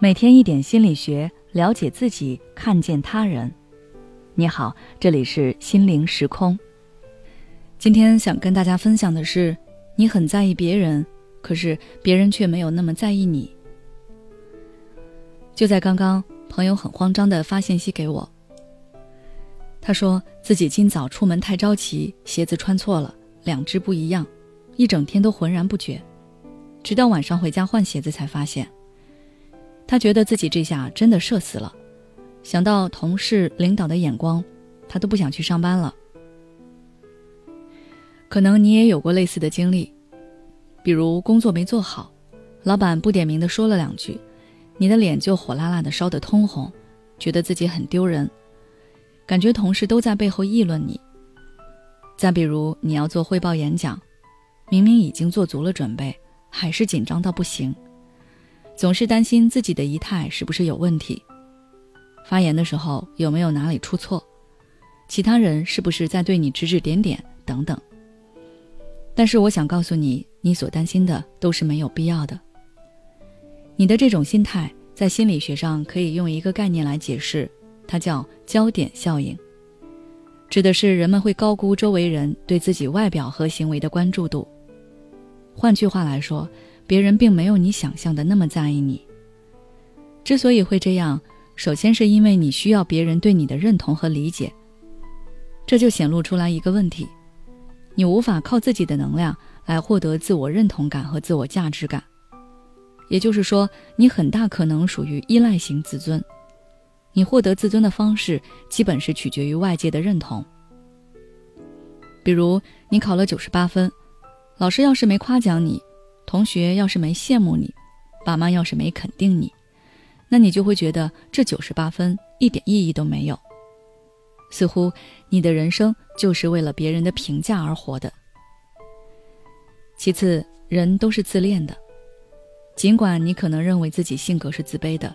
每天一点心理学，了解自己，看见他人。你好，这里是心灵时空。今天想跟大家分享的是，你很在意别人，可是别人却没有那么在意你。就在刚刚，朋友很慌张的发信息给我，他说自己今早出门太着急，鞋子穿错了，两只不一样，一整天都浑然不觉，直到晚上回家换鞋子才发现。他觉得自己这下真的社死了，想到同事、领导的眼光，他都不想去上班了。可能你也有过类似的经历，比如工作没做好，老板不点名的说了两句，你的脸就火辣辣的烧得通红，觉得自己很丢人，感觉同事都在背后议论你。再比如你要做汇报演讲，明明已经做足了准备，还是紧张到不行。总是担心自己的仪态是不是有问题，发言的时候有没有哪里出错，其他人是不是在对你指指点点等等。但是我想告诉你，你所担心的都是没有必要的。你的这种心态在心理学上可以用一个概念来解释，它叫焦点效应，指的是人们会高估周围人对自己外表和行为的关注度。换句话来说。别人并没有你想象的那么在意你。之所以会这样，首先是因为你需要别人对你的认同和理解。这就显露出来一个问题：你无法靠自己的能量来获得自我认同感和自我价值感。也就是说，你很大可能属于依赖型自尊。你获得自尊的方式，基本是取决于外界的认同。比如，你考了九十八分，老师要是没夸奖你。同学要是没羡慕你，爸妈要是没肯定你，那你就会觉得这九十八分一点意义都没有，似乎你的人生就是为了别人的评价而活的。其次，人都是自恋的，尽管你可能认为自己性格是自卑的，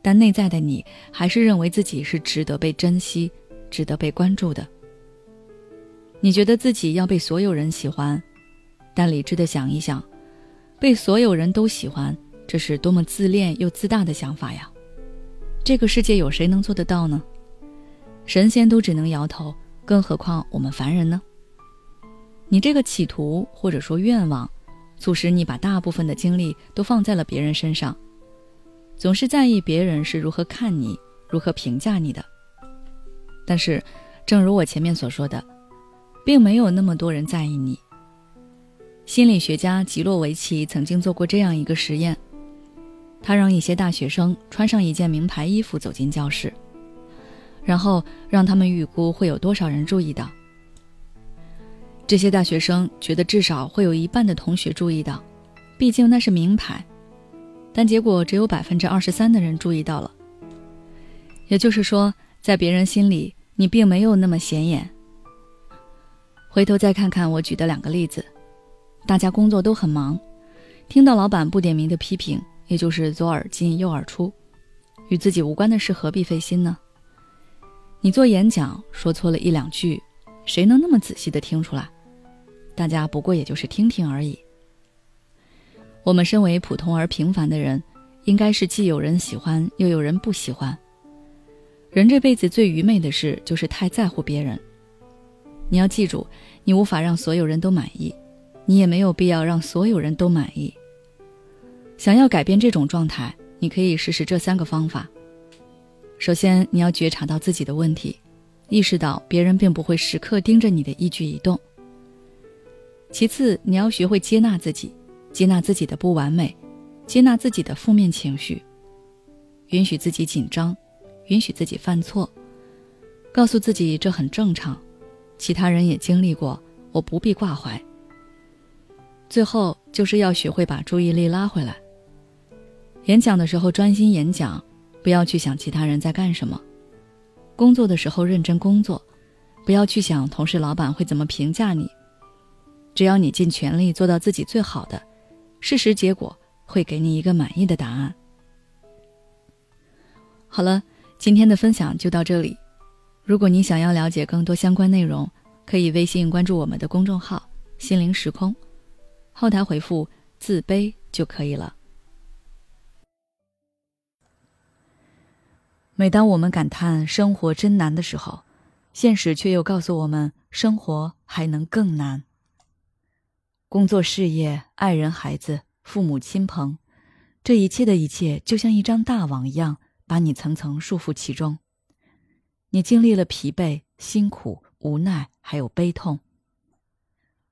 但内在的你还是认为自己是值得被珍惜、值得被关注的。你觉得自己要被所有人喜欢，但理智的想一想。被所有人都喜欢，这是多么自恋又自大的想法呀！这个世界有谁能做得到呢？神仙都只能摇头，更何况我们凡人呢？你这个企图或者说愿望，促使你把大部分的精力都放在了别人身上，总是在意别人是如何看你、如何评价你的。但是，正如我前面所说的，并没有那么多人在意你。心理学家吉洛维奇曾经做过这样一个实验，他让一些大学生穿上一件名牌衣服走进教室，然后让他们预估会有多少人注意到。这些大学生觉得至少会有一半的同学注意到，毕竟那是名牌，但结果只有百分之二十三的人注意到了。也就是说，在别人心里，你并没有那么显眼。回头再看看我举的两个例子。大家工作都很忙，听到老板不点名的批评，也就是左耳进右耳出，与自己无关的事何必费心呢？你做演讲说错了一两句，谁能那么仔细的听出来？大家不过也就是听听而已。我们身为普通而平凡的人，应该是既有人喜欢又有人不喜欢。人这辈子最愚昧的事就是太在乎别人。你要记住，你无法让所有人都满意。你也没有必要让所有人都满意。想要改变这种状态，你可以试试这三个方法。首先，你要觉察到自己的问题，意识到别人并不会时刻盯着你的一举一动。其次，你要学会接纳自己，接纳自己的不完美，接纳自己的负面情绪，允许自己紧张，允许自己犯错，告诉自己这很正常，其他人也经历过，我不必挂怀。最后就是要学会把注意力拉回来。演讲的时候专心演讲，不要去想其他人在干什么；工作的时候认真工作，不要去想同事、老板会怎么评价你。只要你尽全力做到自己最好的，事实结果会给你一个满意的答案。好了，今天的分享就到这里。如果你想要了解更多相关内容，可以微信关注我们的公众号“心灵时空”。后台回复“自卑”就可以了。每当我们感叹生活真难的时候，现实却又告诉我们，生活还能更难。工作、事业、爱人、孩子、父母亲朋，这一切的一切，就像一张大网一样，把你层层束缚其中。你经历了疲惫、辛苦、无奈，还有悲痛。